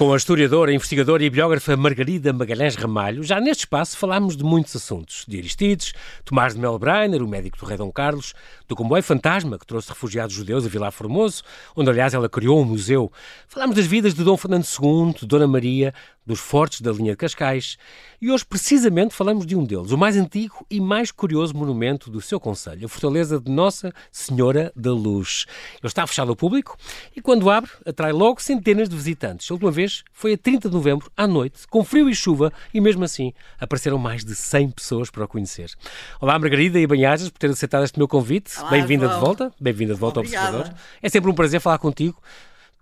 Com a historiadora, investigadora e biógrafa Margarida Magalhães Ramalho, já neste espaço falámos de muitos assuntos. De Aristides, Tomás de Melbreiner, o médico do rei Dom Carlos, do comboio fantasma que trouxe refugiados judeus a Vilar Formoso, onde aliás ela criou um museu. Falámos das vidas de Dom Fernando II, de Dona Maria, dos fortes da linha de Cascais, e hoje precisamente falamos de um deles, o mais antigo e mais curioso monumento do seu concelho, a Fortaleza de Nossa Senhora da Luz. Ele está fechado ao público e quando abre, atrai logo centenas de visitantes. A última vez foi a 30 de novembro, à noite, com frio e chuva, e mesmo assim apareceram mais de 100 pessoas para o conhecer. Olá Margarida e Banhajas por ter aceitado este meu convite. Bem-vinda de volta, bem-vinda de volta Obrigada. ao Observador. É sempre um prazer falar contigo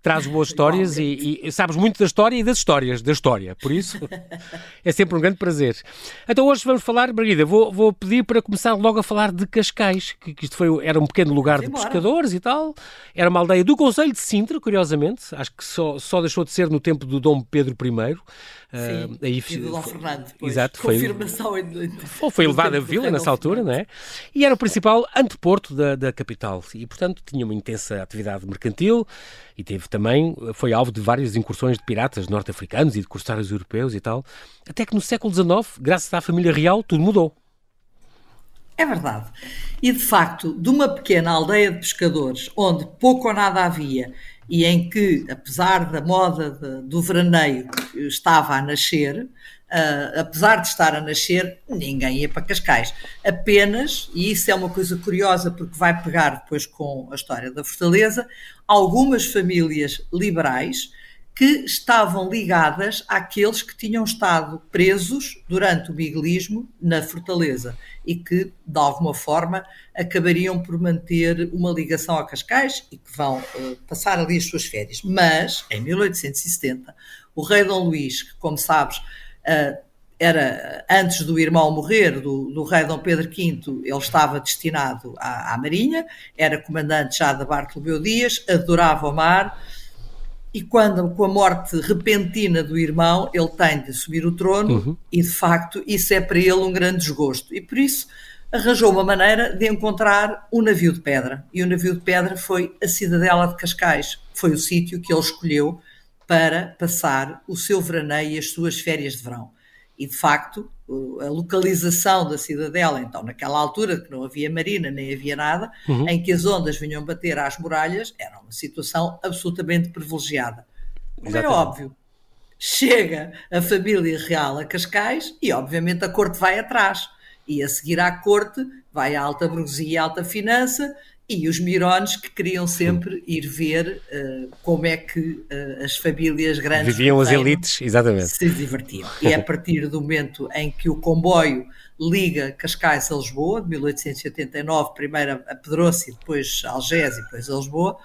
traz boas histórias e, e, sabes muito da história e das histórias da história. Por isso, é sempre um grande prazer. Então hoje vamos falar, Margarida, vou, vou pedir para começar logo a falar de Cascais, que, que isto foi, era um pequeno lugar de pescadores e tal. Era uma aldeia do Conselho de Sintra, curiosamente. Acho que só, só deixou de ser no tempo do Dom Pedro I. Sim, uh, aí, e do Dom Fernando, depois. Exato, confirmação foi, foi, foi levado a vila nessa altura, não é? E era o principal anteporto da, da capital e, portanto, tinha uma intensa atividade mercantil e teve também, foi alvo de várias incursões de piratas norte-africanos e de corsários europeus e tal, até que no século XIX, graças à família real, tudo mudou. É verdade. E de facto, de uma pequena aldeia de pescadores, onde pouco ou nada havia, e em que, apesar da moda de, do veraneio que estava a nascer, uh, apesar de estar a nascer, ninguém ia para Cascais. Apenas, e isso é uma coisa curiosa porque vai pegar depois com a história da Fortaleza, algumas famílias liberais que estavam ligadas àqueles que tinham estado presos durante o miguelismo na Fortaleza e que, de alguma forma, acabariam por manter uma ligação a Cascais e que vão uh, passar ali as suas férias. Mas, em 1870, o rei Dom Luís, que, como sabes, uh, era antes do irmão morrer, do, do, rei Dom Pedro V, ele estava destinado à, à Marinha, era comandante já da Bartolomeu Dias, adorava o mar e quando, com a morte repentina do irmão, ele tem de subir o trono uhum. e, de facto, isso é para ele um grande desgosto. E por isso arranjou uma maneira de encontrar um navio de pedra. E o navio de pedra foi a Cidadela de Cascais. Foi o sítio que ele escolheu para passar o seu veraneio e as suas férias de verão. E, de facto, a localização da cidadela, então, naquela altura que não havia marina nem havia nada, uhum. em que as ondas vinham bater às muralhas, era uma situação absolutamente privilegiada. Como é óbvio, chega a família real a Cascais e, obviamente, a corte vai atrás. E a seguir à corte vai a alta burguesia e alta finança e os mirones que queriam sempre ir ver uh, como é que uh, as famílias grandes viviam as elites, exatamente. Se divertiam. E é a partir do momento em que o comboio liga Cascais a Lisboa, de 1889, primeiro a Pedroça e depois a Algés e depois a Lisboa,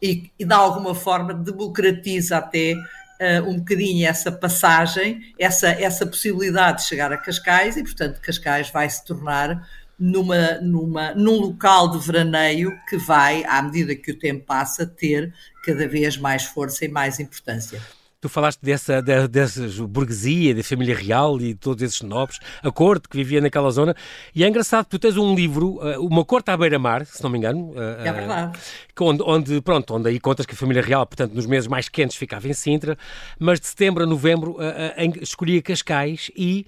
e, e de alguma forma democratiza até uh, um bocadinho essa passagem, essa, essa possibilidade de chegar a Cascais, e portanto Cascais vai se tornar numa, numa, num local de veraneio que vai, à medida que o tempo passa, ter cada vez mais força e mais importância. Tu falaste dessa, de, dessa burguesia, da família real e de todos esses nobres, a corte que vivia naquela zona. E é engraçado, tu tens um livro, eh, Uma Corte à Beira-Mar, se não me engano. Eh, é verdade. Onde, onde, pronto, onde aí contas que a família real, portanto, nos meses mais quentes ficava em Sintra, mas de setembro a novembro eh, escolhia Cascais e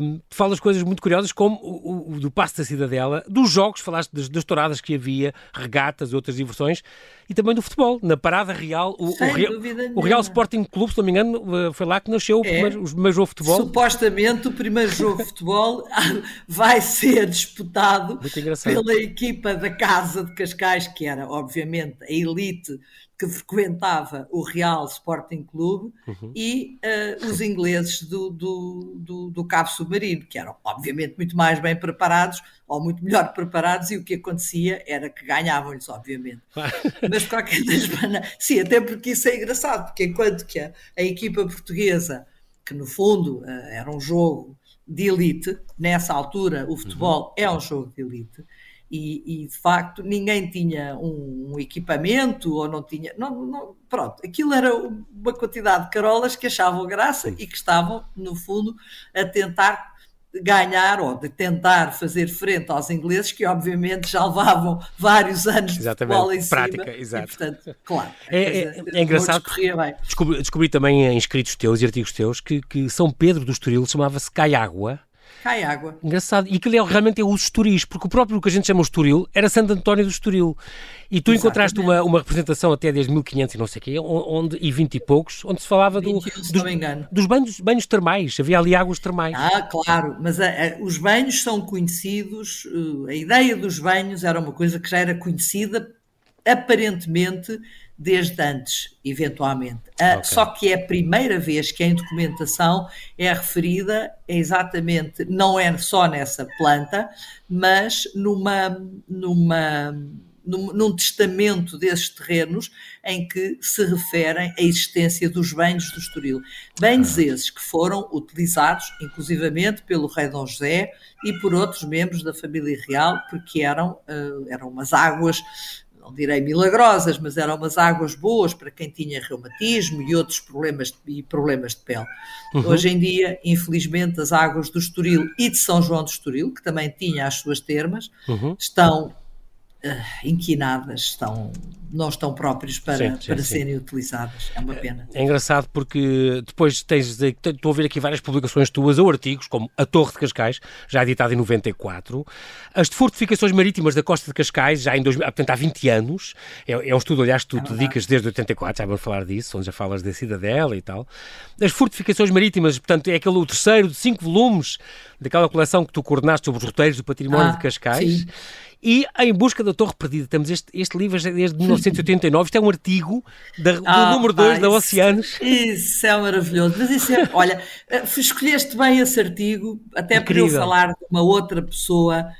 um, falas coisas muito curiosas, como o, o, do Passo da Cidadela, dos jogos, falaste das, das touradas que havia, regatas, outras diversões, e também do futebol, na Parada Real, o, o, Real, o Real Sporting Clube se não me engano, eh, foi lá que nasceu o, é. primeiro, o primeiro jogo de futebol. Supostamente o primeiro jogo de futebol vai ser disputado pela equipa da Casa de Cascais, que era, obviamente, a elite que frequentava o Real Sporting Clube uhum. e uh, os ingleses do, do, do, do, Cabo Submarino, que eram obviamente muito mais bem preparados ou muito melhor preparados, e o que acontecia era que ganhavam-lhes, obviamente. Mas de qualquer maneira, sim, até porque isso é engraçado, porque enquanto que a, a equipa portuguesa, que no fundo uh, era um jogo de elite, nessa altura o futebol uhum. é um jogo de elite, e, e, de facto ninguém tinha um, um, equipamento ou não tinha. Não, não, pronto, aquilo era uma quantidade de carolas que achavam graça e que estavam, no fundo, a tentar ganhar ou de tentar fazer frente aos ingleses que obviamente já levavam vários anos Exatamente. de bola em prática, cima. exato. E, portanto, claro. É, é, é engraçado. Descobri, descobri, também em escritos teus e artigos teus que, que São Pedro do Estoril chamava-se Caiágua cai água. Engraçado. E aquilo é, realmente é o Estoril, porque o próprio que a gente chama o Estoril era Santo António do Estoril. E tu Exatamente. encontraste uma, uma representação até desde 1500 e não sei o quê, onde, e 20 e poucos, onde se falava 21, do, dos, dos banhos, banhos termais. Havia ali águas termais. Ah, claro. Mas a, a, os banhos são conhecidos, uh, a ideia dos banhos era uma coisa que já era conhecida aparentemente desde antes, eventualmente. Ah, okay. Só que é a primeira vez que em documentação é referida exatamente, não é só nessa planta, mas numa, numa, num, num testamento desses terrenos em que se referem à existência dos banhos do Estoril. Banhos ah. esses que foram utilizados, inclusivamente, pelo rei Dom José e por outros membros da família real, porque eram, uh, eram umas águas não direi milagrosas, mas eram umas águas boas para quem tinha reumatismo e outros problemas de, e problemas de pele. Uhum. Hoje em dia, infelizmente, as águas do Estoril e de São João do Estoril, que também tinha as suas termas, uhum. estão inquinadas, estão, não estão próprios para, sim, sim, para sim. serem utilizadas. É uma pena. É, é engraçado porque depois tens, estou a ver aqui várias publicações tuas ou artigos, como A Torre de Cascais, já editada em 94, as fortificações marítimas da costa de Cascais, já em 2000, portanto há 20 anos, é, é um estudo, aliás, que tu é te dedicas desde 84, já vamos falar disso, onde já falas da cidadela e tal. As fortificações marítimas, portanto, é aquele o terceiro de cinco volumes daquela coleção que tu coordenaste sobre os roteiros do património ah, de Cascais. Sim. E Em Busca da Torre Perdida, temos este, este livro desde 1989, isto é um artigo da, do ah, número 2 da Oceanos. Isso é maravilhoso, mas isso é, olha, eh, escolheste bem esse artigo, até Incrível. para eu falar de uma outra pessoa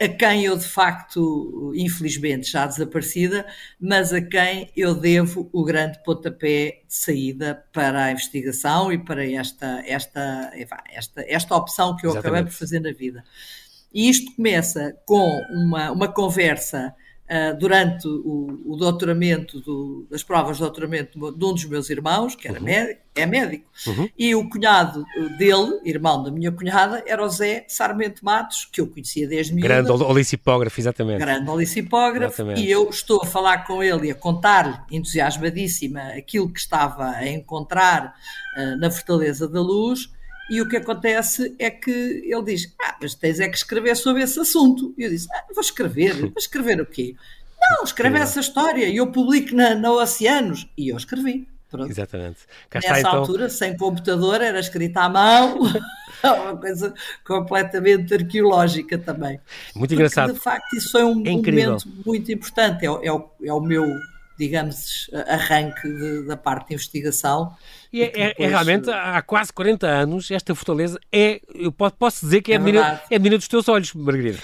a quem eu de facto, infelizmente já desaparecida, mas a quem eu devo o grande pontapé de saída para a investigação e para esta, esta, esta, esta opção que eu Exatamente. acabei por fazer na vida. E isto começa com uma, uma conversa uh, durante o, o doutoramento, do, das provas de doutoramento de um dos meus irmãos, que era uhum. médico, é médico, uhum. e o cunhado dele, irmão da minha cunhada, era o Zé Sarmento Matos, que eu conhecia desde miúda. Grande olicipógrafo, exatamente. Grande olicipógrafo, exatamente. e eu estou a falar com ele e a contar-lhe, entusiasmadíssima, aquilo que estava a encontrar uh, na Fortaleza da Luz, e o que acontece é que ele diz: Ah, mas tens é que escrever sobre esse assunto. E eu disse: ah, Vou escrever. Vou escrever o quê? Não, escreve essa história e eu publico na, na Oceanos. E eu escrevi. Pronto. Exatamente. Cá Nessa está, então... altura, sem computador, era escrita à mão. uma coisa completamente arqueológica também. Muito Porque, engraçado. De facto, isso foi um é momento muito importante. É, é, o, é o meu digamos, arranque de, da parte de investigação. E, é, depois... é, realmente, há quase 40 anos, esta fortaleza é, eu posso dizer que é, é, a, menina, é a menina dos teus olhos, Margarida.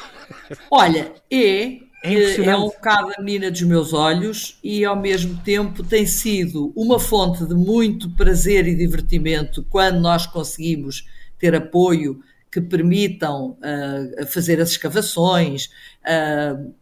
Olha, é, é, é, um bocado a menina dos meus olhos e ao mesmo tempo tem sido uma fonte de muito prazer e divertimento quando nós conseguimos ter apoio que permitam uh, fazer as escavações uh,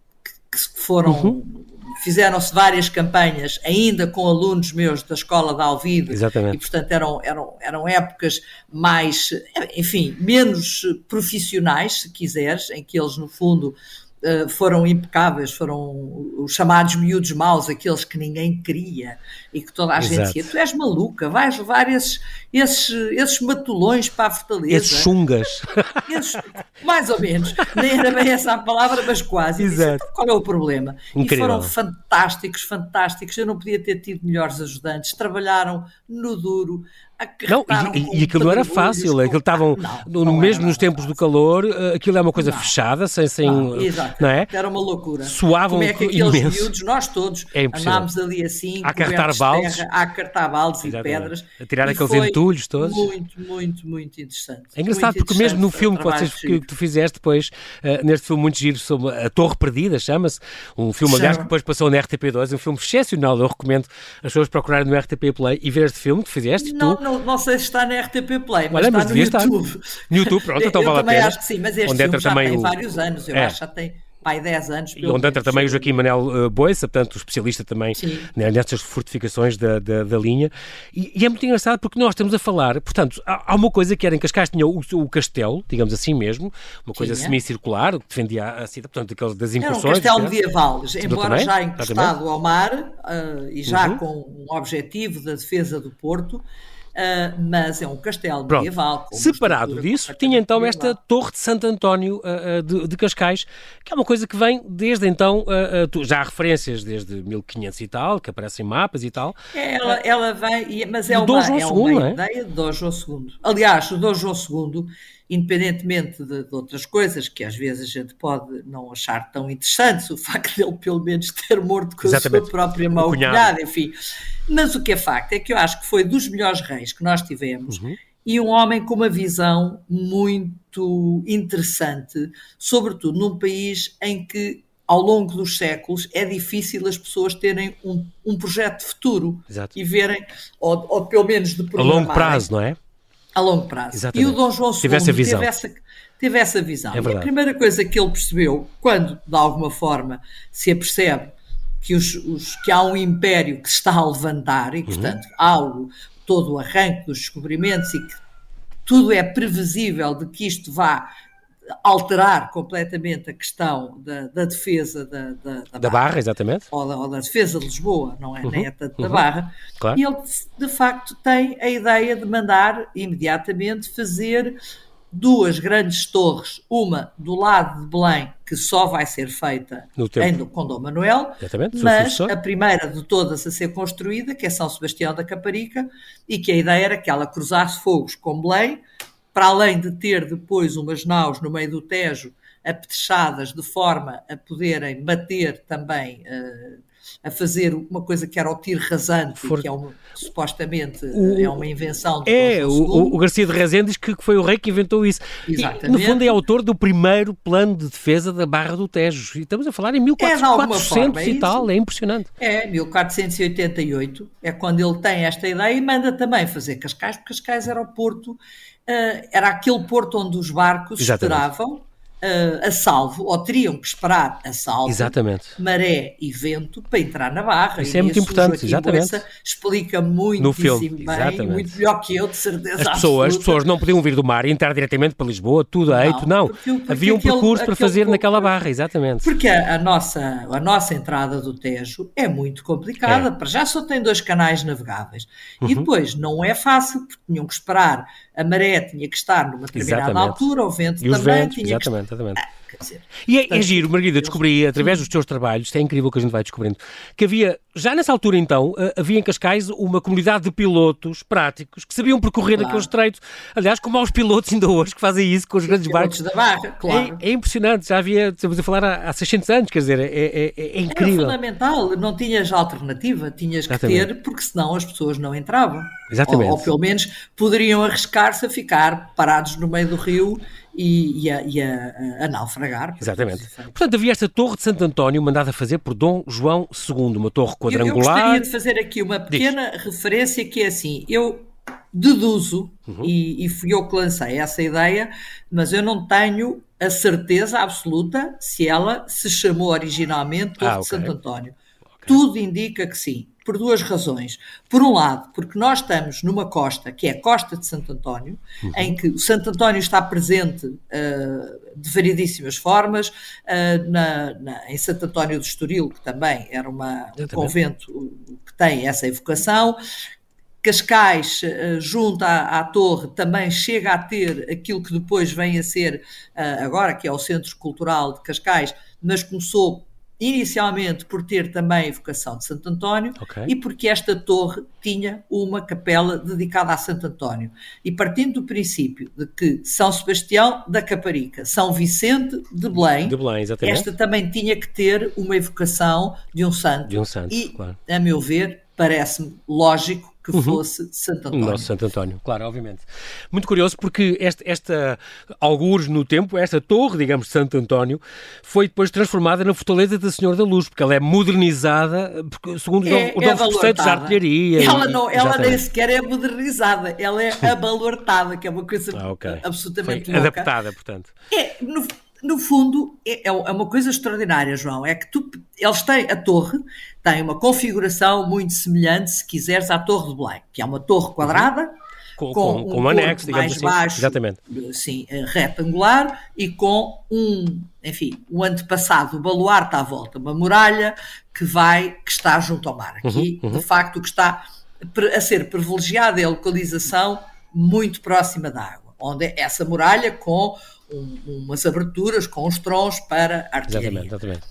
que foram uhum fizeram-se várias campanhas, ainda com alunos meus da escola da Alvide, Exatamente. e portanto eram, eram, eram épocas mais, enfim, menos profissionais, se quiseres, em que eles no fundo eh, foram impecáveis, foram os chamados miúdos maus, aqueles que ninguém queria e que toda a Exato. gente dizia: Tu és maluca, vais levar esses, esses, esses matulões para a fortaleza. Esses chungas. Esses, mais ou menos. Nem era bem essa a palavra, mas quase. Exato. Disse, Qual é o problema? Incrível. E foram fantásticos, fantásticos. Eu não podia ter tido melhores ajudantes. Trabalharam no duro, não, e, e aquilo não era fácil, aquilo estavam no, no mesmo nos tempos do calor, eh, aquilo é uma coisa não. fechada, sem, sem não, exato. não é? Era uma loucura. Suavam Como é que aqueles imenso. miúdos, nós todos, é andámos ali assim, a cartar baldes, terra, a cartar baldes e pedras. A tirar aqueles entulhos todos. Muito, muito, muito interessante. É engraçado porque mesmo no filme que, vocês, que, tu fizeste depois, uh, neste filme muito giro sobre a Torre Perdida, chama-se, um filme, aliás, que depois passou na RTP2, um filme excepcional, eu recomendo as pessoas procurarem no RTP Play e ver este filme que fizeste, não, tu. Não, não sei se está na RTP Play, mas Olha, está mas no YouTube. No YouTube, pronto, então vale a pena. acho que sim, mas este Onde filme já tem o... vários anos, eu é. acho que já tem pai 10 anos. E onde entra também o Joaquim Manel uh, Boissa, portanto, especialista também né, nestas fortificações da, da, da linha. E, e, é muito engraçado porque nós estamos a falar, portanto, há, há uma coisa que era em Cascais tinha o, o, castelo, digamos assim mesmo, uma coisa semicircular, que defendia a cidade, portanto, aqueles das incursões. Era um castelo medieval, embora já encostado ao mar uh, e já uhum. com um objetivo da defesa do Porto, Uh, mas é um castelo Pronto. medieval. Separado disso, tinha então esta Torre de Santo António uh, de, de, Cascais, que é uma coisa que vem desde então, uh, já há referências desde 1500 e tal, que aparecem mapas e tal. É, ela, ela vem, mas é uma, é uma é? ideia de Dom João II. Aliás, o Dom João II independentemente de, de, outras coisas que às vezes a gente pode não achar tão interessantes, o facto dele pelo menos ter morto com Exatamente. a sua própria mão cunhada, enfim. Mas o que é facto é que eu acho que foi dos melhores reis que nós tivemos uhum. e um homem com uma visão muito interessante, sobretudo num país em que ao longo dos séculos é difícil as pessoas terem um, um projeto de futuro Exato. e verem, ou, ou pelo menos de A longo prazo, não é? A longo prazo. Exatamente. E o Dom João II teve essa visão. Teve essa, teve essa visão. É a primeira coisa que ele percebeu, quando de alguma forma se apercebe que, os, os, que há um império que se está a levantar e, uhum. portanto, há o, todo o arranque dos descobrimentos e que tudo é previsível de que isto vá alterar completamente a questão da, da defesa da, da, da, da barra, barra, exatamente. Ou da, ou defesa de Lisboa, não é? Uhum, Nem é tanto uhum, da Barra. Claro. E ele, de facto, tem a ideia de mandar imediatamente fazer duas grandes torres, uma do lado de Belém, que só vai ser feita no em, com Dom Manuel, Exatamente, mas a primeira de todas a ser construída, que é São Sebastião da Caparica, e que a ideia era que ela cruzasse fogos com Belém, para além de ter depois umas naus no meio do Tejo apetrechadas de forma a poderem bater também, uh, a fazer uma coisa que era o tiro rasante, For... que é uma, supostamente o, é uma invenção É, o, o, Garcia de Rezende diz que, foi o rei que inventou isso. Exatamente. E, no fundo é autor do primeiro plano de defesa da Barra do Tejo. E estamos a falar em 1400 é, e tal, é impressionante. É, 1488 é quando ele tem esta ideia e manda também fazer Cascais, porque Cascais era o porto era aquele porto onde os barcos Exatamente. esperavam uh, a salvo, ou teriam que esperar a salvo, exatamente. maré e vento para entrar na barra. Isso é muito importante, exatamente. explica muito no filme, bem, exatamente. muito melhor que eu, de certeza. As pessoas, as pessoas não podiam vir do mar e entrar diretamente para Lisboa, tudo a eito, não. Porque, porque Havia um aquele, percurso para fazer naquela barra, exatamente. Porque a, a, nossa, a nossa entrada do Tejo é muito complicada, é. para já só tem dois canais navegáveis. Uhum. E depois não é fácil, porque tinham que esperar, a maré tinha que estar numa determinada exatamente. altura, o vento também ventos, tinha exatamente. que Exatamente. Ah, dizer, e é, é giro, Margarida, descobri através dos teus trabalhos, é incrível que a gente vai descobrindo, que havia, já nessa altura então, eh, havia em Cascais uma comunidade de pilotos práticos que sabiam percorrer claro. aquele estreito. Aliás, como há os pilotos ainda hoje que fazem isso com os, grandes barcos. da barra, claro. É, é, impressionante, já havia, estamos a falar há, há 600 anos, quer dizer, é, é, é incrível. Era fundamental, não tinhas alternativa, tinhas que Exatamente. ter, porque senão as pessoas não entravam. Exatamente. Ou, ou pelo menos poderiam arriscar-se a ficar parados no meio do rio e, e, a, e a, a, naufragar. Exatamente. Portanto, havia esta torre de Santo António mandada fazer por Dom João II, uma torre quadrangular. Eu, eu gostaria de fazer aqui uma pequena Diz. referência que é assim, eu deduzo, uhum. e, e fui eu que lancei essa ideia, mas eu não tenho a certeza absoluta se ela se chamou originalmente Torre ah, okay. de Santo António. Okay. Tudo indica que sim por duas razões. Por um lado, porque nós estamos numa costa, que é a costa de Santo António, uhum. em que o Santo António está presente uh, de variedíssimas formas, uh, na, na, em Santo António do Estoril, que também era uma, um convento que tem essa evocação, Cascais, uh, junto à, à, torre, também chega a ter aquilo que depois vem a ser, agora, que é o Centro Cultural de Cascais, mas começou inicialmente por ter também a evocação de Santo António okay. e porque esta torre tinha uma capela dedicada a Santo António. E partindo do princípio de que São Sebastião da Caparica, São Vicente de Belém, de Belém esta também tinha que ter uma evocação de um santo. De um santo, e, claro. a meu ver, parece-me lógico que uhum. fosse Santo António. Nosso Santo António, claro, obviamente. Muito curioso porque esta, esta, algures no tempo, esta torre, digamos, de Santo António, foi depois transformada na Fortaleza da Senhora da Luz, porque ela é modernizada porque, segundo é, os novos é preceitos de artilharia. Ela, não, ela nem sequer é modernizada, ela é abalortada, que é uma coisa ah, okay. absolutamente foi louca. Adaptada, portanto. É, no, no fundo, é, é, uma coisa extraordinária, João. É que tu, eles têm a torre, tem uma configuração muito semelhante, se quiseres, à Torre de Belém, que é uma torre quadrada. Com, com, com um, um anexo, digamos mais assim. baixo, exatamente. sim, eh, retangular e com um, enfim, o um antepassado, o baluarte à volta, uma muralha que vai, que está junto ao mar. Aqui, uhum, uhum. de facto, o que está a ser privilegiada é a localização muito próxima da água, onde essa muralha com um, umas aberturas, com os trons para artilharia. Exatamente, exatamente.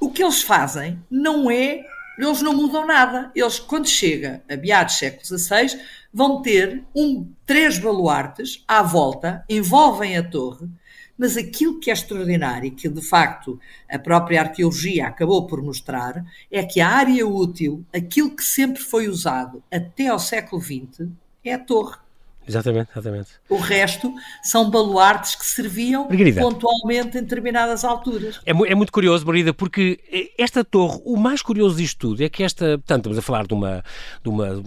O que eles fazem não é, eles não mudam nada. Eles, quando chega a meados do século XVI, vão ter um, três baluartes à volta, envolvem a torre, mas aquilo que é extraordinário e que de facto a própria arqueologia acabou por mostrar é que a área útil, aquilo que sempre foi usado até ao século XX, é a torre. Exatamente, exatamente. O resto são baluartes que serviam Margarida. pontualmente em determinadas alturas. É, é, muito curioso, Margarida, porque esta torre, o mais curioso disto tudo é que esta, portanto, estamos a falar de uma, de uma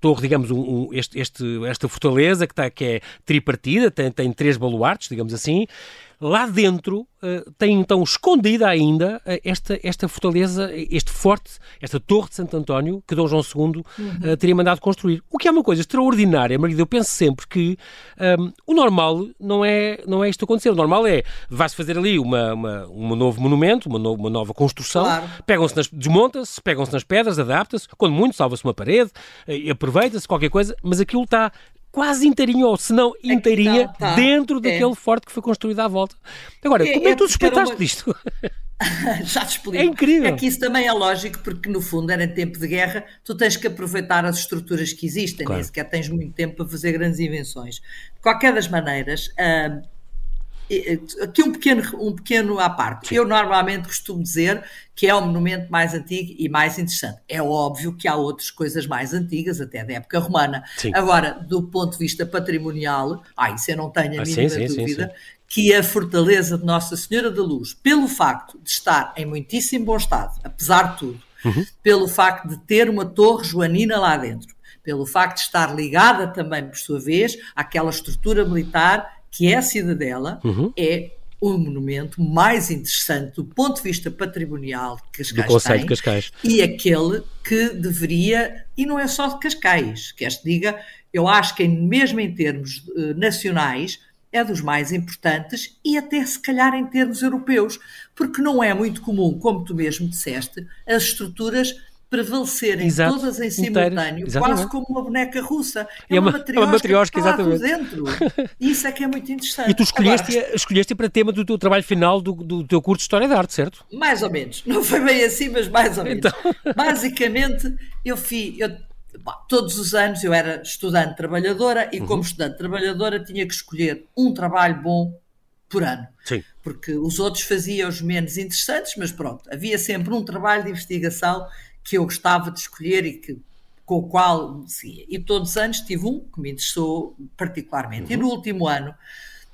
torre, digamos, um, um, este, este, esta fortaleza que, está, que é tripartida, tem, tem três baluartes, digamos assim, Lá dentro uh, tem então escondida ainda uh, esta, esta fortaleza, este forte, esta torre de Santo António que Dom João II uh, teria mandado construir. O que é uma coisa extraordinária, Margarida. Eu penso sempre que um, ehm, o normal não é, não é isto acontecer. O normal é, vai-se fazer ali uma, uma, um novo monumento, uma, no, uma nova construção, claro. pegam-se nas, desmonta-se, pegam-se nas pedras, adapta-se, quando muito, salva-se uma parede, aproveita-se qualquer coisa, mas aquilo está quase inteirinho, ou se não inteirinha, tá. dentro é. daquele forte que foi construído à volta. Agora, é, como é que tu suspeitaste uma... disto? Já te explico. É incrível. É que isso também é lógico, porque no fundo era em tempo de guerra, tu tens que aproveitar as estruturas que existem, claro. nem sequer tens muito tempo para fazer grandes invenções. De qualquer das maneiras, uh, Aqui um pequeno, um pequeno à parte. Sim. Eu normalmente costumo dizer que é o monumento mais antigo e mais interessante. É óbvio que há outras coisas mais antigas, até da época romana. Sim. Agora, do ponto de vista patrimonial, ah, isso eu não tenho a ah, mínima sim, dúvida, que a fortaleza de Nossa Senhora da Luz, pelo facto de estar em muitíssimo bom estado, apesar de tudo, uhum. pelo facto de ter uma torre joanina lá dentro, pelo facto de estar ligada também, por sua vez, àquela estrutura militar que é a Cidadela, uhum. é o monumento mais interessante do ponto de vista patrimonial que Cascais do conceito tem, de Cascais. e aquele que deveria, e não é só de Cascais, que este diga, eu acho que mesmo em termos uh, nacionais é dos mais importantes e até se calhar em termos europeus, porque não é muito comum, como tu mesmo disseste, as estruturas prevalecerem Exato, todas em simultâneo, quase como uma boneca russa. É, é uma, uma matriosca, é matriosca exatamente. dentro. Isso é que é muito interessante. E tu escolheste, Agora, escolheste para tema do teu trabalho final do, do teu curso de História da Arte, certo? Mais ou menos. Não foi bem assim, mas mais ou menos. Então... Basicamente, eu fiz... Eu, todos os anos eu era estudante trabalhadora e, uhum. como estudante trabalhadora, tinha que escolher um trabalho bom por ano. Sim. Porque os outros faziam os menos interessantes, mas pronto, havia sempre um trabalho de investigação que eu gostava de escolher e que, com o qual seguia. E todos os anos tive um que me interessou particularmente. Uhum. E no último ano,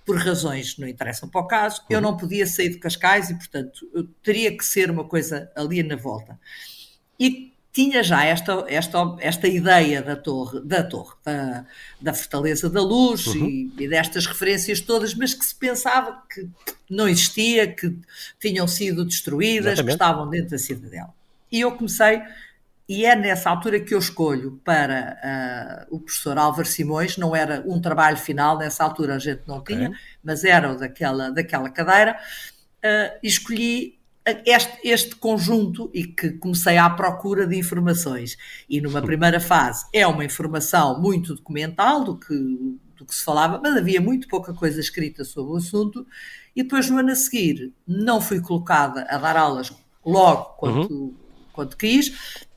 por razões que não interessam para o caso, uhum. eu não podia sair de Cascais e, portanto, teria que ser uma coisa ali na volta. E tinha já esta, esta, esta ideia da torre, da, torre da, da Fortaleza da Luz uhum. e, e, destas referências todas, mas que se pensava que não existia, que tinham sido destruídas, Exatamente. que estavam dentro da cidadela. E eu comecei, e é nessa altura que eu escolho para uh, o professor Álvaro Simões, não era um trabalho final, nessa altura a gente não okay. tinha, mas era o daquela, daquela cadeira, uh, e escolhi este, este, conjunto e que comecei à procura de informações. E numa primeira fase é uma informação muito documental do que, do que se falava, mas havia muito pouca coisa escrita sobre o assunto. E depois, no ano a seguir, não fui colocada a dar aulas logo quando uhum quando quis.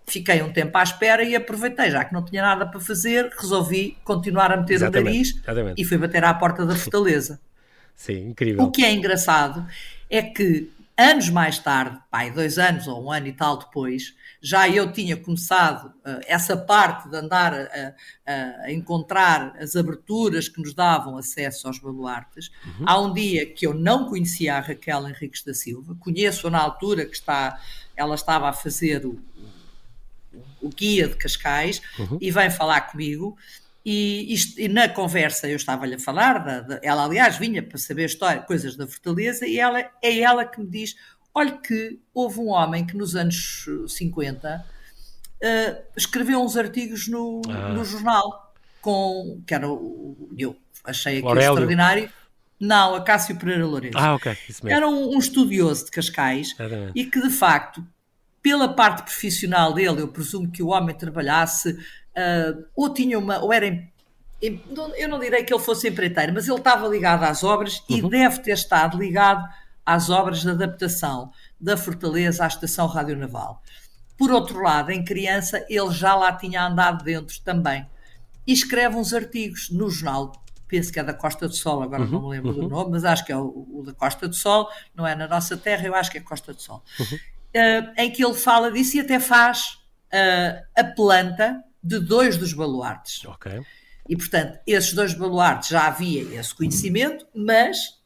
Fiquei um tempo à espera e aproveitei, já que não tinha nada para fazer, resolvi continuar a meter exatamente, o nariz exatamente. e fui bater à porta da fortaleza. Sim, incrível. O que é engraçado é que anos mais tarde, pai, dois anos ou um ano e tal depois, já eu tinha começado uh, essa parte de andar a, a, a, encontrar as aberturas que nos davam acesso aos baluartes. Uhum. Há um dia que eu não conhecia a Raquel Henriques da Silva, conheço-a na altura que está ela estava a fazer o, o guia de Cascais uhum. e vem falar comigo E, isto, e, na conversa eu estava-lhe a falar, da, da, ela aliás vinha para saber história, coisas da Fortaleza, e ela, é ela que me diz: olha, que houve um homem que nos anos 50 uh, escreveu uns artigos no, ah. no jornal, com, que era o. Eu achei aquilo extraordinário. Não, a Cássio Pereira Lourenço. Ah, ok. Isso mesmo. Era um, um estudioso de Cascais e que, de facto, pela parte profissional dele, eu presumo que o homem trabalhasse uh, ou tinha uma, ou era eu não direi que ele fosse empreiteiro, mas ele estava ligado às obras e uhum. deve ter estado ligado às obras de adaptação da Fortaleza à Estação Radionaval. Por outro lado, em criança, ele já lá tinha andado dentro também. E escreve uns artigos no jornal, penso que é da Costa do Sol, agora uhum, não me lembro uhum. do nome, mas acho que é o, o, da Costa do Sol, não é na nossa terra, eu acho que é Costa do Sol, uhum. uh, em que ele fala disso e até faz uh, a planta de dois dos baluartes. Ok. E, portanto, esses dois baluartes já havia esse conhecimento, mas,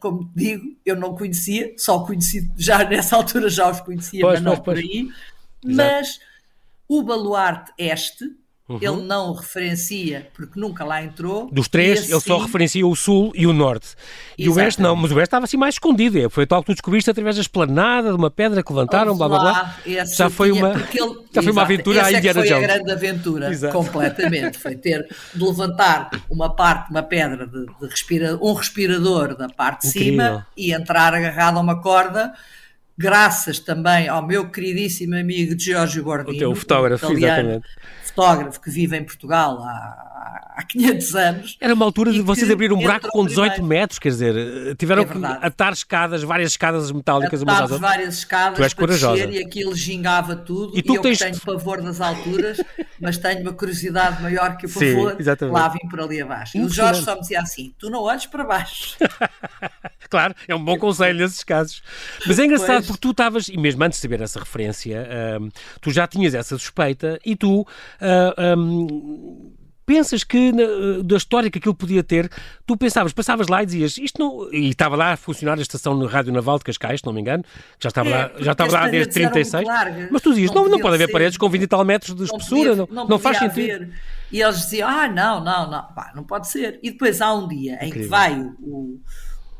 como digo, eu não conhecia, só conheci, já nessa altura já os conhecia, pois, mas não pois, por aí. Exato. Mas o baluarte este, Uhum. Ele não referencia, porque nunca lá entrou. Dos três, ele só referencia o sul e o norte. E Exatamente. o oeste não, mas o oeste estava assim mais escondido. É, foi tal que tu descobriste através da esplanada, de uma pedra que levantaram, blá blá blá. Já foi uma, ele, já foi uma aventura à é Indiana Jones. Foi a grande aventura, Exato. completamente. Foi ter de levantar uma parte, uma pedra, de, de respira, um respirador da parte de Incrível. cima e entrar agarrado a uma corda graças também ao meu queridíssimo amigo Giorgio Gordini. O teu fotógrafo, exatamente fotógrafo que vive em Portugal há, há 500 anos. Era uma altura de vocês abrir um buraco com 18 primeiro. metros, quer dizer, tiveram é que atar escadas, várias escadas metálicas umas às outras. várias escadas tu és para corajosa. descer e aquilo gingava tudo. E, tu e eu tens... tenho pavor das alturas, mas tenho uma curiosidade maior que o pavor, Sim, lá vim por ali abaixo. E o Jorge só me dizia assim, tu não olhes para baixo. claro, é um bom conselho nesses casos. Mas é engraçado. Porque tu estavas, e mesmo antes de saber essa referência, um, tu já tinhas essa suspeita e tu... Uh, ah, um, pensas que na, da história que aquilo podia ter, tu pensavas, passavas lá e dizias isto não. E estava lá a funcionar a estação de Rádio Naval de Cascais, se não me engano, já estava é, lá, já estava lá desde 36. Mas tu dizias, não, não, não pode haver paredes com 20 e tal metros de espessura, não, não, não faz sentido. Haver. E eles diziam, ah, não, não, não, pá, não pode ser. E depois há um dia em Incrível. que vai o,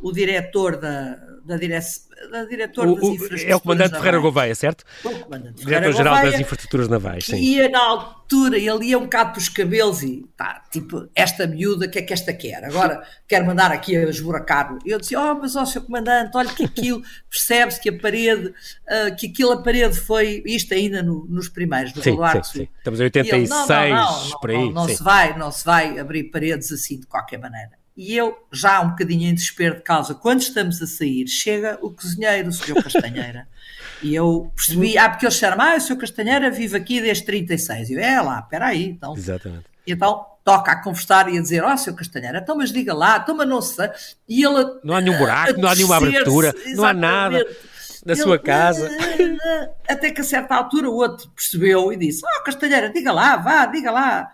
o diretor da, da direção da diretora das infraestruturas É o comandante Ferreira Gouveia, certo? O comandante Diretor-geral das infraestruturas navais, sim. Ia na altura, ele ia um bocado pelos cabelos e, tá, tipo, esta miúda, o que é que esta quer? Agora quer mandar aqui a esburacar. Eu disse, oh, mas ó, oh, seu comandante, olha que aquilo, percebe-se que a parede, uh, que aquilo a parede foi, isto ainda no, nos primeiros, no sim, sim, sim, Estamos em 86, ele, não, não, não, por aí. Não, não se vai, não se vai abrir paredes assim de qualquer maneira. E eu, já um bocadinho em desespero de causa, quando estamos a sair, chega o cozinheiro, o senhor Castanheira. e eu percebi, ah, porque eles disseram, ah, o senhor Castanheira vive aqui desde 36. E eu, é lá, espera aí. Então, Exatamente. E então toca a conversar e a dizer, ó, oh, senhor Castanheira, então mas diga lá, então mas não sei. E ele... Não há nenhum buraco, não há nenhuma abertura, não há nada na ele, sua casa. Até que a certa altura o outro percebeu e disse, ó, oh, Castanheira, diga lá, vá, diga lá.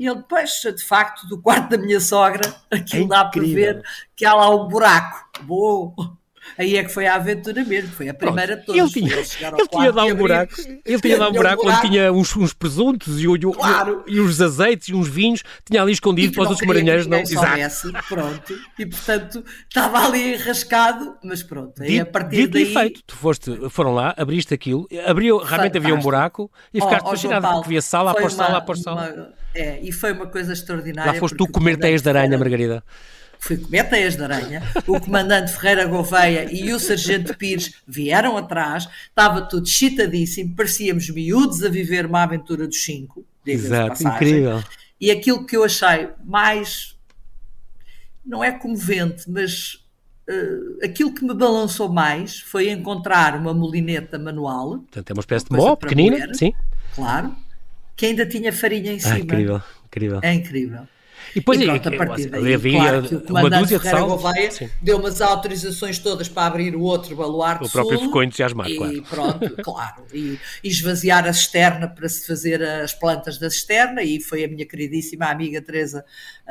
E ele, pois, de facto, do quarto da minha sogra, aquilo é dá para ver que há lá um buraco. Boa! Aí é que foi a aventura mesmo, foi a primeira de todas. Ele tinha, ele tinha dado um buraco, ele tinha dado um buraco onde tinha uns, uns presuntos e, o, claro. e, e, os azeites e uns vinhos, tinha ali escondido para os outros marinheiros não. Soubesse, pronto. E portanto estava ali enrascado, mas pronto. Aí, a partir dito daí... feito, tu foste, foram lá, abriste aquilo, abriu, realmente havia um buraco e ficaste oh, fascinado, porque havia sala após sala após sala. É, e foi uma coisa extraordinária. Lá foste tu comer teias de aranha, Margarida fui comer teias de aranha, o comandante Ferreira Gouveia e o sargento Pires vieram atrás, estava tudo chitadíssimo, parecíamos miúdos a viver uma aventura dos cinco. Exato, incrível. E aquilo que eu achei mais, não é comovente, mas uh, aquilo que me balançou mais foi encontrar uma molineta manual. Portanto, é uma espécie uma de mó pequenina, moer, sim. Claro, que ainda tinha farinha em ah, cima. incrível, incrível. É incrível. E depois, e pronto, a partir daí, havia claro que o comandante Ferreira Gouveia deu umas autorizações todas para abrir o outro baluarte O próprio sul, ficou entusiasmado, e claro. pronto, claro. E, e, esvaziar a cisterna para se fazer as plantas da cisterna e foi a minha queridíssima amiga Teresa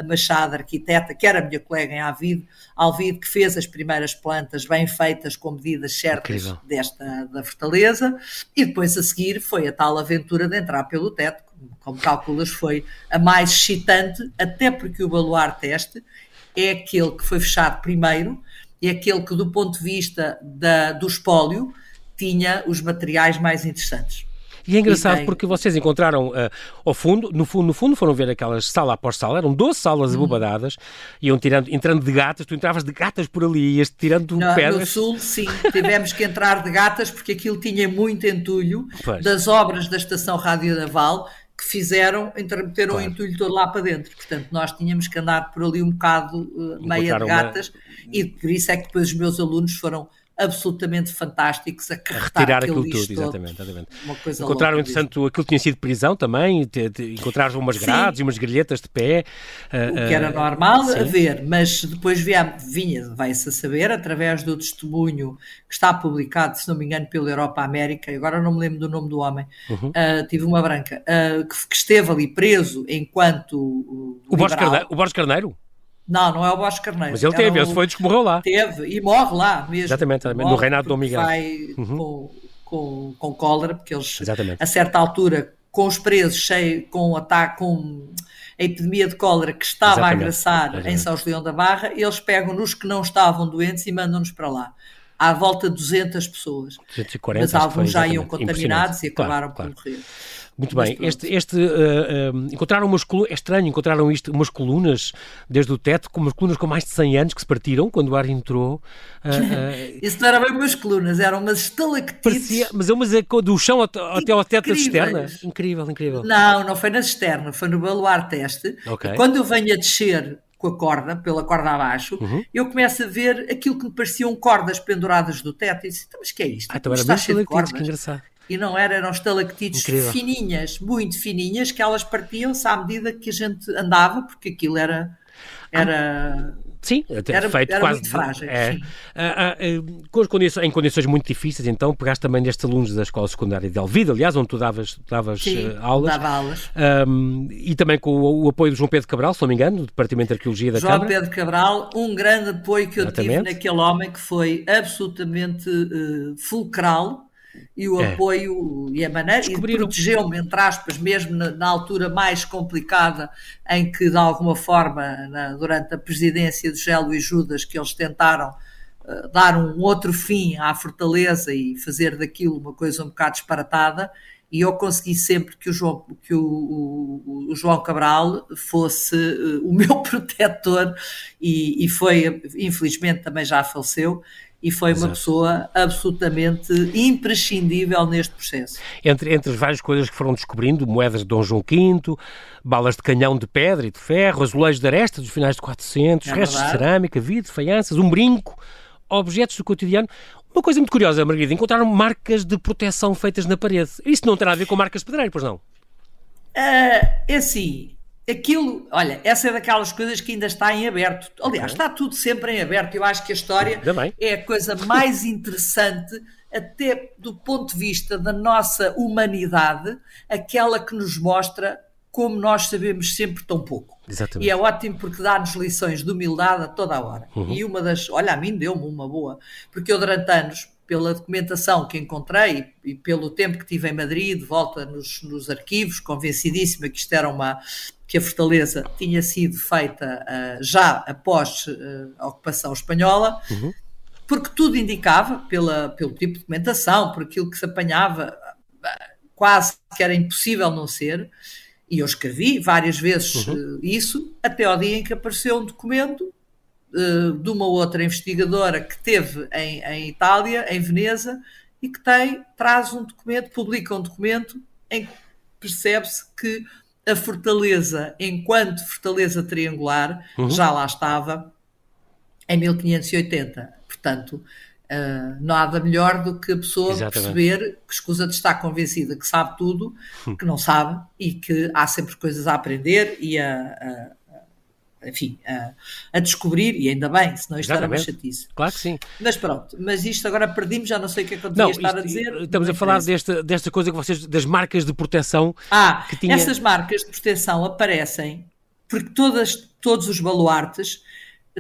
Machado, arquiteta, que era a minha colega em Alvide, Alvide que fez as primeiras plantas bem feitas com medidas certas Incrível. desta da fortaleza e depois a seguir foi a tal aventura de entrar pelo teto como calculas, foi a mais excitante, até porque o baluarte este é aquele que foi fechado primeiro, é aquele que, do ponto de vista da, do espólio, tinha os materiais mais interessantes. E é engraçado e porque vocês encontraram uh, ao fundo, no fundo, no fundo foram ver aquelas sala após sala, eram 12 salas uhum. abobadadas, iam tirando, entrando de gatas, tu entravas de gatas por ali, ias tirando no, pedras. No sul, sim, tivemos que entrar de gatas porque aquilo tinha muito entulho pois. das obras da estação Rádio Naval que fizeram, meteram claro. o entulho todo lá para dentro. Portanto, nós tínhamos que andar por ali um bocado uh, meia de gatas uma... e por isso é que depois os meus alunos foram absolutamente fantásticos a retirar aquilo tudo, todo, exatamente. exatamente. Encontraram, entretanto, aquilo que tinha sido prisão também, te, te, encontraram umas grades e umas grelhetas de pé. Uh, o que era normal sim. a ver, mas depois vinha, vinha vai-se a saber, através do testemunho que está publicado, se não me engano, pela Europa América, agora não me lembro do nome do homem, uhum. uh, tive uma branca, uh, que, que, esteve ali preso enquanto. O Borges Carneiro? O Borges Carneiro? Não, não é o Bosque Carneiro. Mas ele teve, ele foi que morreu lá. Teve, e morre lá mesmo. Exatamente, no reinado de Dom Miguel. Vai uhum. com, com, com cólera, porque eles, Exatamente. a certa altura, com os presos, cheio, com ataque, com a epidemia de cólera que estava Exatamente. a agressar Exatamente. em São João da Barra, eles pegam nos que não estavam doentes e mandam-nos para lá. À volta de 200 pessoas. 240, mas alguns já iam contaminados e acabaram claro, por claro. morrer. Muito bem. Este, este, uh, uh, encontraram umas colunas, é estranho, encontraram isto, umas colunas desde o teto, com umas colunas com mais de 100 anos que se partiram quando o ar entrou. Uh, Isso não era bem umas colunas, eram umas estalactites. Parecia, mas é umas do chão até, até ao teto da cisterna? Incrível, incrível. Não, não foi na cisterna, foi no baluarte teste. Okay. Quando eu venho a descer com a corda, pela corda abaixo, uhum. eu começo a ver aquilo que me pareciam cordas penduradas do teto e disse, então, mas que é isto? Ah, então era bem que engraçado e não era, eram estalactites Incrível. fininhas, muito fininhas, que elas partiam-se à medida que a gente andava, porque aquilo era. era ah, Sim, era, feito era quase. Muito frágil, é, ah, ah, ah, condições, em condições muito difíceis, então, pegaste também destes alunos da Escola Secundária de Alvida, aliás, onde tu davas, davas Sim, aulas. Dava aulas. Um, e também com o, o, apoio do João Pedro Cabral, se não me engano, do Departamento de Arqueologia da João Câmara. João Pedro Cabral, um grande apoio que Exatamente. eu tive naquele homem que foi absolutamente uh, fulcral e o é. apoio e a maneira, e protegeu-me, entre aspas, mesmo na, na, altura mais complicada em que, de alguma forma, na, durante a presidência de Gelo e Judas, que eles tentaram uh, dar um outro fim à fortaleza e fazer daquilo uma coisa um bocado disparatada, e eu consegui sempre que o João, que o, o, o João Cabral fosse uh, o meu protetor e, e foi, infelizmente também já faleceu, e foi Exato. uma pessoa absolutamente imprescindível neste processo. Entre, entre as várias coisas que foram descobrindo, moedas de Dom João V, balas de canhão de pedra e de ferro, azulejos de aresta dos finais de 400, é restos verdade. de cerâmica, vidro, faianças, um brinco, objetos do cotidiano. Uma coisa muito curiosa, Margarida, encontraram marcas de proteção feitas na parede. Isso não tem nada a ver com marcas de pedreiro, pois não? Uh, é assim, aquilo, olha, essa é daquelas coisas que ainda está em aberto. Aliás, okay. está tudo sempre em aberto. Eu acho que a história é a coisa mais interessante, até do ponto de vista da nossa humanidade, aquela que nos mostra como nós sabemos sempre tão pouco. Exatamente. E é ótimo porque dá-nos lições de humildade a toda a hora. Uhum. E uma das, olha, a mim deu-me uma boa, porque eu durante anos pela documentação que encontrei e pelo tempo que tive em Madrid, de volta nos, nos arquivos, convencidíssima que isto era uma que a fortaleza tinha sido feita uh, já após uh, a ocupação espanhola, uhum. porque tudo indicava, pela, pelo tipo de documentação, por aquilo que se apanhava, quase que era impossível não ser, e eu escrevi várias vezes uhum. uh, isso, até ao dia em que apareceu um documento de uma outra investigadora que teve em, em Itália, em Veneza, e que tem, traz um documento, publica um documento em que percebe-se que a fortaleza, enquanto fortaleza triangular, uhum. já lá estava em 1580. Portanto, uh, nada melhor do que a pessoa Exatamente. perceber que escusa de estar convencida que sabe tudo, hum. que não sabe e que há sempre coisas a aprender e a, enfim, a, a, descobrir, e ainda bem, senão isto Exatamente. era uma chatice. Claro que sim. Mas pronto, mas isto agora perdimos, já não sei o que é que eu devia estar a dizer. Estamos a falar desta, desta coisa que vocês, das marcas de proteção. Ah, que tinha... essas marcas de proteção aparecem porque todas, todos os baluartes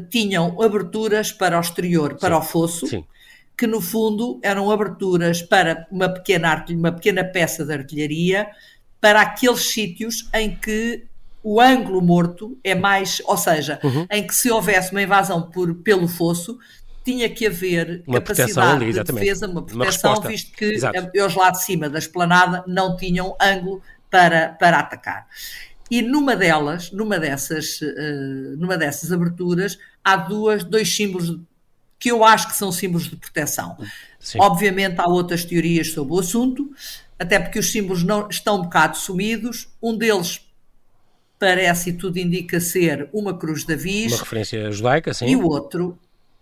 tinham aberturas para o exterior, para sim. o fosso. Sim que no fundo eram aberturas para uma pequena, uma pequena peça de artilharia para aqueles sítios em que o ângulo morto é mais, ou seja, uhum. em que se houvesse uma invasão por, pelo fosso, tinha que haver uma capacidade ali, de defesa, uma proteção, uma visto que Exato. eles lá de cima da esplanada não tinham ângulo para, para atacar. E numa delas, numa dessas, uh, numa dessas aberturas, há duas, dois símbolos que eu acho que são símbolos de proteção. Sim. Obviamente há outras teorias sobre o assunto, até porque os símbolos não, estão um bocado sumidos. Um deles parece e tudo indica ser uma cruz de avis. Uma referência judaica, sim. E o outro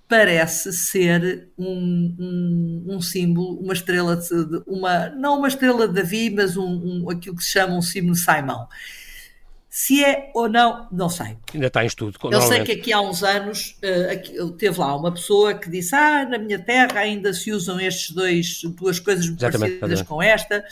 parece ser um, um, um símbolo, uma estrela de, uma, não uma estrela de Davi, mas um, um, aquilo que se chama um símbolo de Simão. Se é ou não, não sei. Ainda está em estudo. Eu sei que aqui há uns anos uh, aqui, teve lá uma pessoa que disse: Ah, na minha terra ainda se usam estes dois, duas coisas exatamente, parecidas exatamente. com esta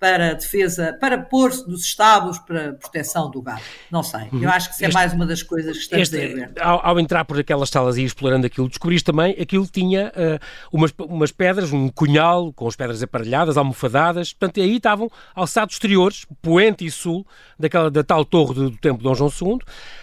para defesa, para pôr-se dos estábulos para proteção do gado. Não sei. Eu uhum. acho que isso é mais uma das coisas que estamos este, a ver. Ao, ao, entrar por aquelas salas e explorando aquilo, descobriste também aquilo tinha uh, umas, umas pedras, um cunhal com as pedras aparelhadas, almofadadas, portanto aí estavam alçados exteriores, poente e sul, daquela, da tal torre do, do Templo de Dom João II,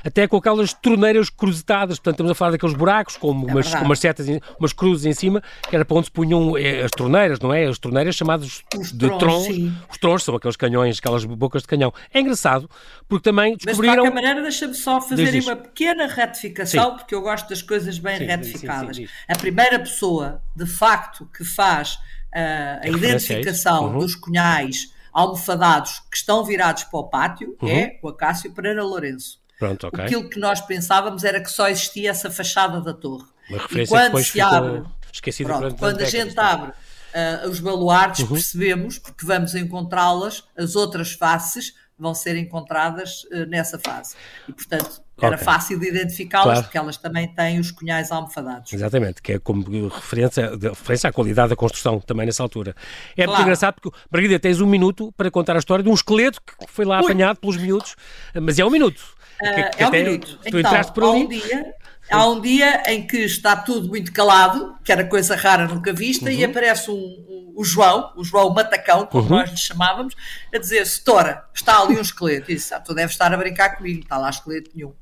até com aquelas torneiras cruzetadas, portanto estamos a falar daqueles buracos com é umas, umas setas, umas cruzes em cima, que era para onde se punham eh, as torneiras, não é? As torneiras chamadas Os de troncos, os tronchos são aqueles canhões, aquelas bocas de canhão. É engraçado, porque também descobriram... Mas, de qualquer maneira, deixa-me só fazer uma pequena retificação, sim. porque eu gosto das coisas bem sim, retificadas. Sim, a primeira pessoa, de facto, que faz uh, a identificação uhum. dos cunhais almofadados que estão virados para o pátio uhum. é o Acácio Pereira Lourenço. Pronto, okay. Aquilo que nós pensávamos era que só existia essa fachada da torre. Uma referência e quando se abre, pronto, quando a gente abre uh, os baluartes, uhum. percebemos, porque vamos encontrá-las, as outras faces vão ser encontradas uh, nessa fase. E, portanto, era okay. fácil de identificá-las, claro. porque elas também têm os cunhais almofadados. Exatamente, que é como referência, referência à qualidade da construção também nessa altura. É claro. muito engraçado porque, Margarida, tens um minuto para contar a história de um esqueleto que foi lá Ui. apanhado pelos miúdos, mas é um minuto. Uh, que, que é um minuto. Tu então, entraste por ali. Um dia, Há um dia em que está tudo muito calado, que era coisa rara nunca vista, uhum. e aparece um, um, o João, o João Matacão, como uhum. nós lhe chamávamos, a dizer: Setora, está ali um esqueleto. E disse: ah, Tu deves estar a brincar comigo, está lá esqueleto nenhum.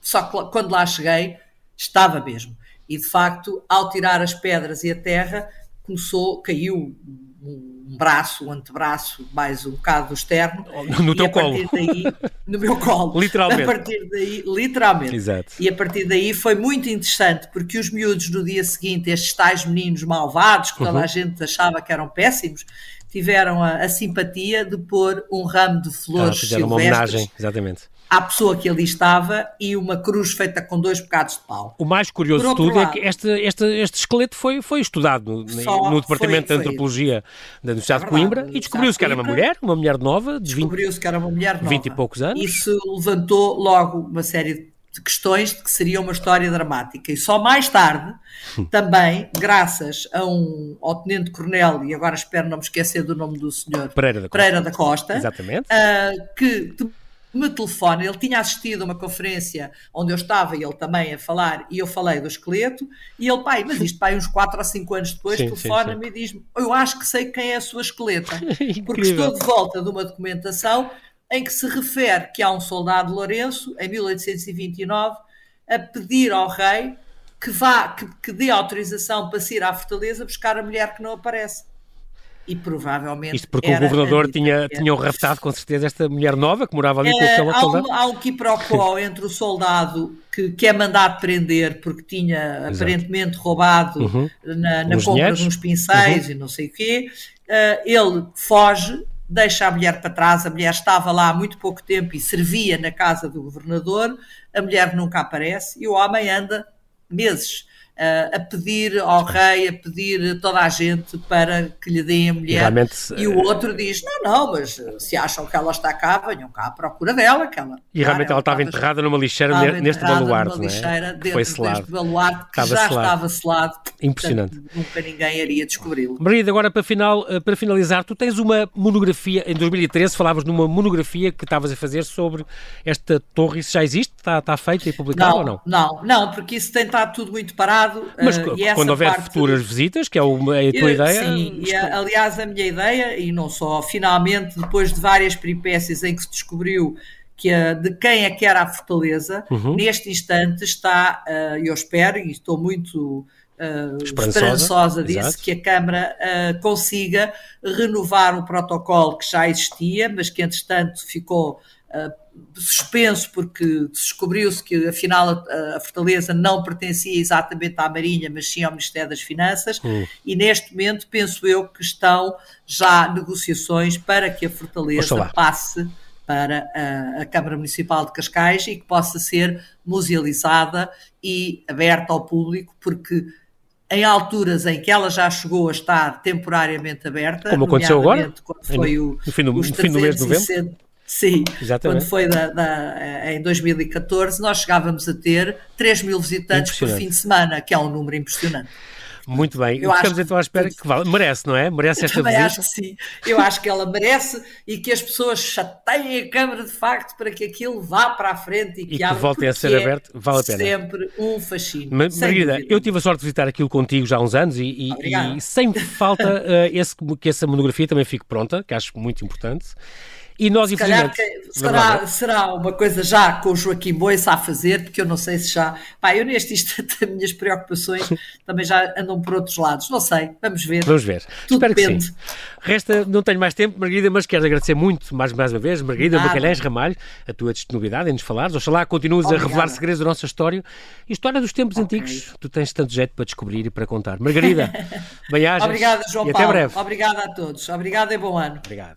Só que quando lá cheguei, estava mesmo. E de facto, ao tirar as pedras e a terra, começou, caiu um braço, um antebraço, mais um bocado do externo. No teu colo. Daí, no meu colo. literalmente. A partir daí, literalmente. Exato. E a partir daí foi muito interessante, porque os miúdos no dia seguinte, estes tais meninos malvados, que toda uhum. a gente achava que eram péssimos, tiveram a, a simpatia de pôr um ramo de flores ah, silvestres. uma homenagem, exatamente à pessoa que ali estava e uma cruz feita com dois bocados de pau. O mais curioso de tudo lado, é que este, este, este esqueleto foi, foi estudado no, no Departamento foi, de Antropologia foi. da Universidade é de Coimbra e descobriu-se que era uma mulher, uma mulher nova, de descobriu-se que era uma mulher nova. 20 e poucos anos. Isso levantou logo uma série de questões de que seria uma história dramática. E só mais tarde, também, graças a um, ao Tenente Coronel, e agora espero não me esquecer do nome do senhor, Pereira da Costa, Pereira da Costa Exatamente. Uh, que me telefona, ele tinha assistido a uma conferência onde eu estava e ele também a falar, e eu falei do esqueleto, e ele, pai, mas isto, pai, uns 4 ou 5 anos depois, telefona-me e diz-me, eu acho que sei quem é a sua esqueleta, porque estou de volta de uma documentação em que se refere que há um soldado Lourenço, em 1829, a pedir ao rei que vá, que, que dê autorização para se ir à fortaleza buscar a mulher que não aparece e provavelmente. Isto porque o governador tinha, tinha raptado com certeza esta mulher nova que morava ali com é, aquela soldado. Há um quiprocó entre o soldado que, que é mandado prender porque tinha Exato. aparentemente roubado uhum. na, na compra dinheiros. de uns pincéis uhum. e não sei o quê. Uh, ele foge, deixa a mulher para trás. A mulher estava lá há muito pouco tempo e servia na casa do governador. A mulher nunca aparece e o homem anda meses a pedir ao rei, a pedir a toda a gente para que lhe deem a mulher. E, e o outro diz: não, não, mas se acham que ela está cá, venham cá à procura dela. Que ela, e realmente ela, estava enterrada numa lixeira neste baluarte, numa lixeira é? dentro Foi selado. deste baluarte que estava já selado. estava selado. Impressionante. Portanto, nunca ninguém iria descobri-lo. Marida, agora para, final, eh, para finalizar, tu tens uma monografia, em 2013 falavas numa monografia que estavas a fazer sobre esta torre, isso já existe? Está, está feito e publicado não, ou não? Não, não, porque isso tem estado tudo muito parado. Mas uh, quando houver futuras visitas, que é, uma, é a tua ideia. Sim, e, aliás, a minha ideia, e não só, finalmente, depois de várias peripécias em que se descobriu que a, de quem é que era a fortaleza, uhum. neste instante está, uh, eu espero, e estou muito uh, esperançosa, disso, Exato. que a Câmara uh, consiga renovar o protocolo que já existia, mas que entretanto ficou uh, suspenso porque descobriu-se que afinal a, a, Fortaleza não pertencia exatamente à Marinha, mas sim ao Ministério das Finanças, hum. e neste momento penso eu que estão já negociações para que a Fortaleza passe para a, a, Câmara Municipal de Cascais e que possa ser musealizada e aberta ao público, porque em alturas em que ela já chegou a estar temporariamente aberta. Como aconteceu agora? Quando foi o, no fim do, no fim do mês de novembro? Sim, Exatamente. quando foi da, da, em 2014, nós chegávamos a ter 3 mil visitantes por fim de semana, que é um número impressionante. Muito bem, eu ficamos então à espera que vale. merece, não é? Merece esta visita. acho que sim, eu acho que ela merece e que as pessoas chateiem a Câmara de facto para que aquilo vá para a frente e que, e que volte a ser é aberto, vale a pena. Sempre um fascínio. Ma Margarida, eu tive a sorte de visitar aquilo contigo já há uns anos e, e, e sem falta uh, esse, que essa monografia também fique pronta, que acho muito importante. E nós, se infelizmente. será, será uma coisa já com o Joaquim Boiça a fazer, porque eu não sei se já. Pá, eu neste instante as minhas preocupações também já andam por outros lados. Não sei, vamos ver. Vamos ver. Tudo Espero depende. que sim. Resta, não tenho mais tempo, Margarida, mas quero agradecer muito, mais, mais uma vez, Margarida Bacalhães Ramalho, a tua disponibilidade em nos falares. Oxalá continues Obrigada. a revelar segredos da nossa história e história dos tempos okay. antigos. Tu tens tanto jeito para descobrir e para contar. Margarida, bem-ajas. Obrigada, João e Paulo. até breve. Obrigada a todos. Obrigada e bom ano. Obrigado.